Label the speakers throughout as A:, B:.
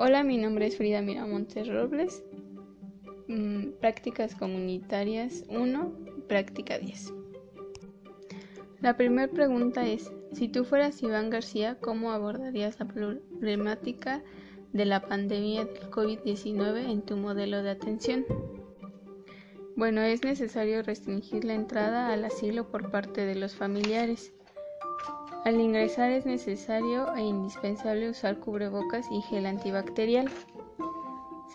A: Hola, mi nombre es Frida Miramontes Robles. Mm, prácticas comunitarias 1, práctica 10. La primera pregunta es, si tú fueras Iván García, ¿cómo abordarías la problemática de la pandemia del COVID-19 en tu modelo de atención? Bueno, es necesario restringir la entrada al asilo por parte de los familiares. Al ingresar es necesario e indispensable usar cubrebocas y gel antibacterial.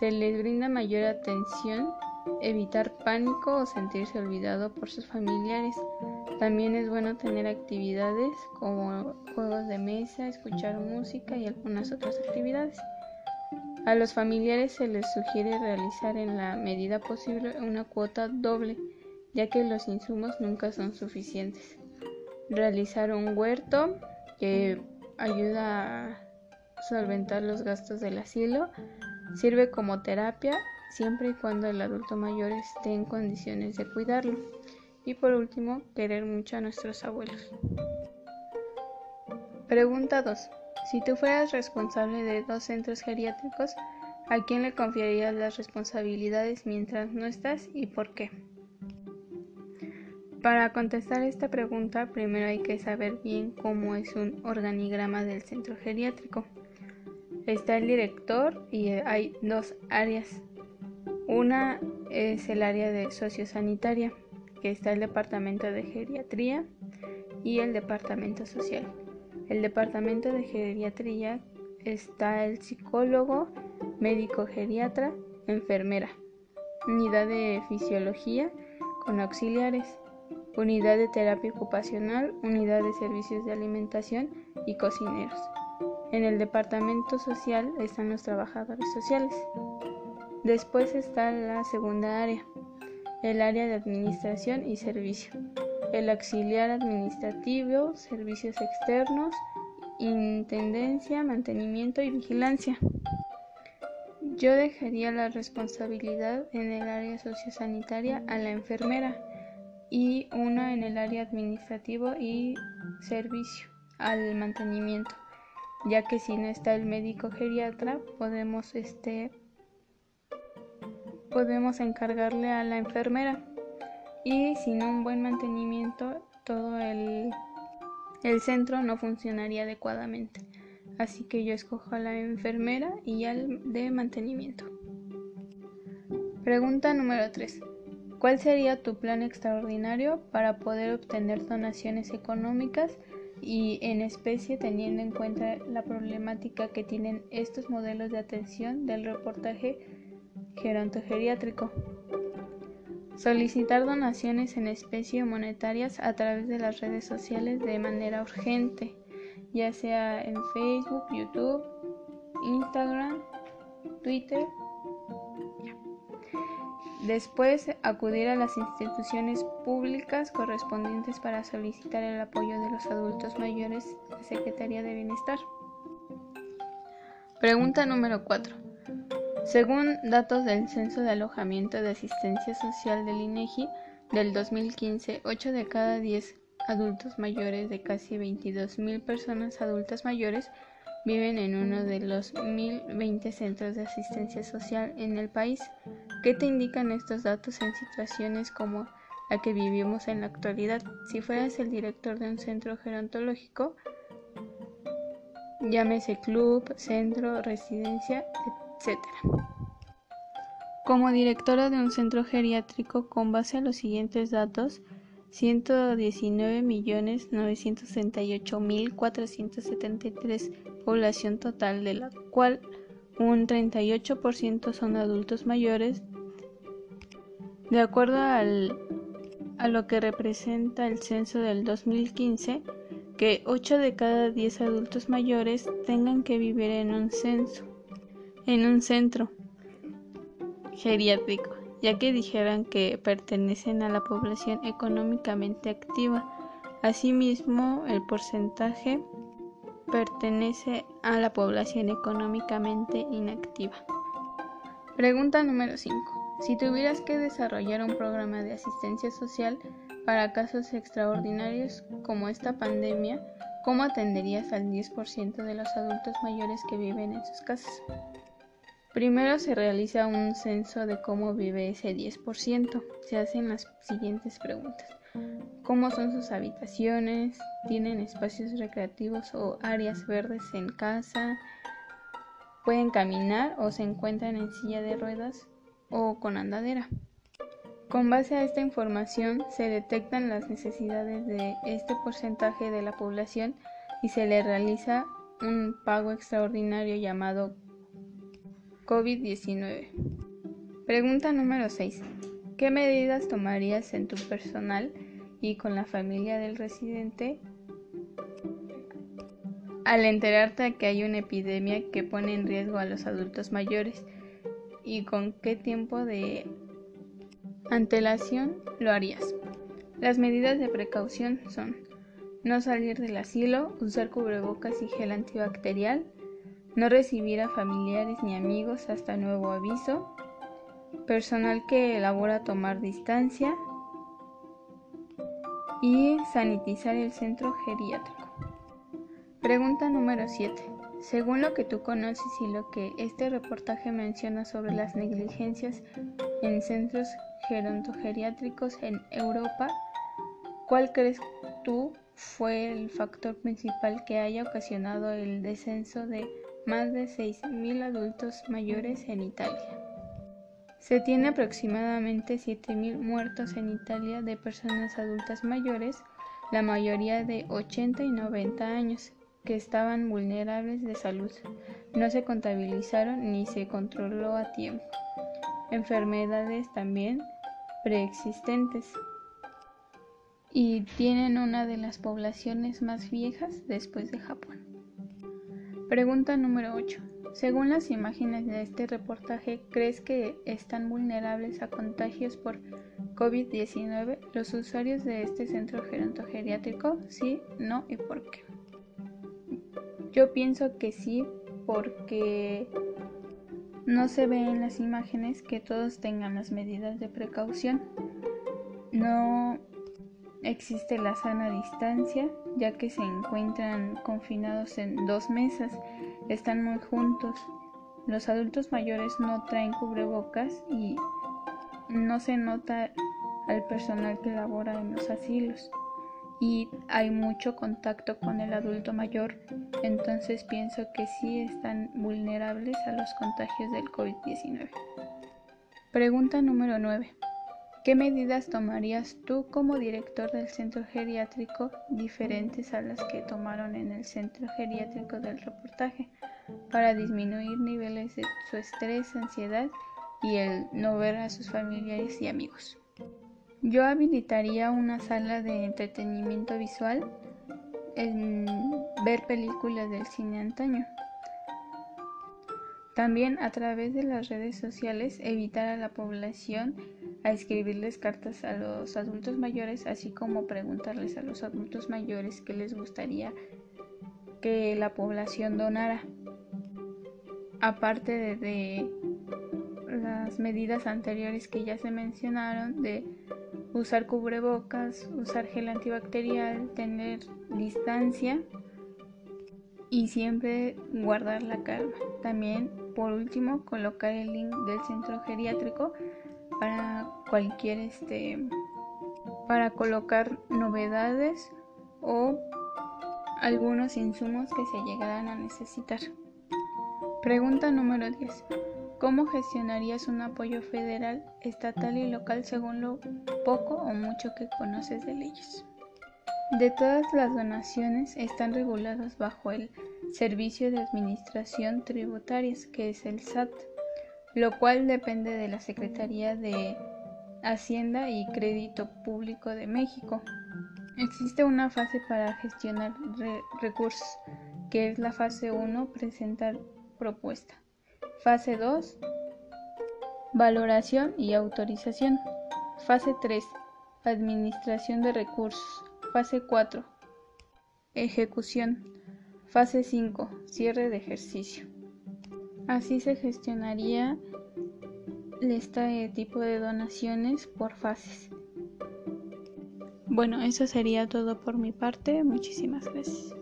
A: Se les brinda mayor atención, evitar pánico o sentirse olvidado por sus familiares. También es bueno tener actividades como juegos de mesa, escuchar música y algunas otras actividades. A los familiares se les sugiere realizar en la medida posible una cuota doble, ya que los insumos nunca son suficientes. Realizar un huerto que ayuda a solventar los gastos del asilo sirve como terapia siempre y cuando el adulto mayor esté en condiciones de cuidarlo. Y por último, querer mucho a nuestros abuelos. Pregunta 2. Si tú fueras responsable de dos centros geriátricos, ¿a quién le confiarías las responsabilidades mientras no estás y por qué? Para contestar esta pregunta, primero hay que saber bien cómo es un organigrama del centro geriátrico. Está el director y hay dos áreas. Una es el área de sociosanitaria, que está el departamento de geriatría y el departamento social. El departamento de geriatría está el psicólogo, médico geriatra, enfermera, unidad de fisiología con auxiliares, unidad de terapia ocupacional, unidad de servicios de alimentación y cocineros. En el departamento social están los trabajadores sociales. Después está la segunda área, el área de administración y servicio el auxiliar administrativo, servicios externos, intendencia, mantenimiento y vigilancia. Yo dejaría la responsabilidad en el área sociosanitaria a la enfermera y una en el área administrativo y servicio al mantenimiento, ya que si no está el médico geriatra podemos este podemos encargarle a la enfermera y sin un buen mantenimiento todo el, el centro no funcionaría adecuadamente. Así que yo escojo a la enfermera y al de mantenimiento. Pregunta número 3. ¿Cuál sería tu plan extraordinario para poder obtener donaciones económicas y en especie teniendo en cuenta la problemática que tienen estos modelos de atención del reportaje gerontogeriátrico? Solicitar donaciones en especie o monetarias a través de las redes sociales de manera urgente, ya sea en Facebook, YouTube, Instagram, Twitter. Después, acudir a las instituciones públicas correspondientes para solicitar el apoyo de los adultos mayores Secretaría de Bienestar. Pregunta número 4. Según datos del Censo de Alojamiento de Asistencia Social del INEGI del 2015, 8 de cada 10 adultos mayores de casi 22.000 personas adultas mayores viven en uno de los 1.020 centros de asistencia social en el país. ¿Qué te indican estos datos en situaciones como la que vivimos en la actualidad? Si fueras el director de un centro gerontológico, llámese club, centro, residencia, como directora de un centro geriátrico, con base a los siguientes datos, 119.968.473 población total, de la cual un 38% son adultos mayores, de acuerdo al, a lo que representa el censo del 2015, que 8 de cada 10 adultos mayores tengan que vivir en un censo en un centro geriátrico, ya que dijeran que pertenecen a la población económicamente activa. Asimismo, el porcentaje pertenece a la población económicamente inactiva. Pregunta número 5. Si tuvieras que desarrollar un programa de asistencia social para casos extraordinarios como esta pandemia, ¿cómo atenderías al 10% de los adultos mayores que viven en sus casas? Primero se realiza un censo de cómo vive ese 10%. Se hacen las siguientes preguntas. ¿Cómo son sus habitaciones? ¿Tienen espacios recreativos o áreas verdes en casa? ¿Pueden caminar o se encuentran en silla de ruedas o con andadera? Con base a esta información se detectan las necesidades de este porcentaje de la población y se le realiza un pago extraordinario llamado COVID-19. Pregunta número 6. ¿Qué medidas tomarías en tu personal y con la familia del residente al enterarte que hay una epidemia que pone en riesgo a los adultos mayores y con qué tiempo de antelación lo harías? Las medidas de precaución son no salir del asilo, usar cubrebocas y gel antibacterial, no recibir a familiares ni amigos hasta nuevo aviso, personal que elabora tomar distancia y sanitizar el centro geriátrico. Pregunta número 7. Según lo que tú conoces y lo que este reportaje menciona sobre las negligencias en centros gerontogeriátricos en Europa, ¿cuál crees tú fue el factor principal que haya ocasionado el descenso de más de 6.000 adultos mayores en Italia. Se tiene aproximadamente 7.000 muertos en Italia de personas adultas mayores, la mayoría de 80 y 90 años, que estaban vulnerables de salud. No se contabilizaron ni se controló a tiempo. Enfermedades también preexistentes y tienen una de las poblaciones más viejas después de Japón. Pregunta número 8. Según las imágenes de este reportaje, ¿crees que están vulnerables a contagios por COVID-19 los usuarios de este centro gerontogeriátrico? Sí, no y por qué. Yo pienso que sí porque no se ve en las imágenes que todos tengan las medidas de precaución. No existe la sana distancia, ya que se encuentran confinados en dos mesas, están muy juntos. Los adultos mayores no traen cubrebocas y no se nota al personal que labora en los asilos y hay mucho contacto con el adulto mayor, entonces pienso que sí están vulnerables a los contagios del COVID-19. Pregunta número 9. ¿Qué medidas tomarías tú como director del centro geriátrico diferentes a las que tomaron en el centro geriátrico del reportaje para disminuir niveles de su estrés, ansiedad y el no ver a sus familiares y amigos? Yo habilitaría una sala de entretenimiento visual en ver películas del cine antaño también a través de las redes sociales evitar a la población a escribirles cartas a los adultos mayores, así como preguntarles a los adultos mayores qué les gustaría que la población donara. Aparte de, de las medidas anteriores que ya se mencionaron de usar cubrebocas, usar gel antibacterial, tener distancia y siempre guardar la calma. También, por último, colocar el link del centro geriátrico para cualquier este para colocar novedades o algunos insumos que se llegaran a necesitar. Pregunta número 10. ¿Cómo gestionarías un apoyo federal, estatal y local según lo poco o mucho que conoces de leyes? De todas las donaciones están reguladas bajo el Servicio de Administración Tributarias, que es el SAT, lo cual depende de la Secretaría de Hacienda y Crédito Público de México. Existe una fase para gestionar recursos, que es la fase 1, presentar propuesta. Fase 2, valoración y autorización. Fase 3, administración de recursos. Fase 4. Ejecución. Fase 5. Cierre de ejercicio. Así se gestionaría este tipo de donaciones por fases. Bueno, eso sería todo por mi parte. Muchísimas gracias.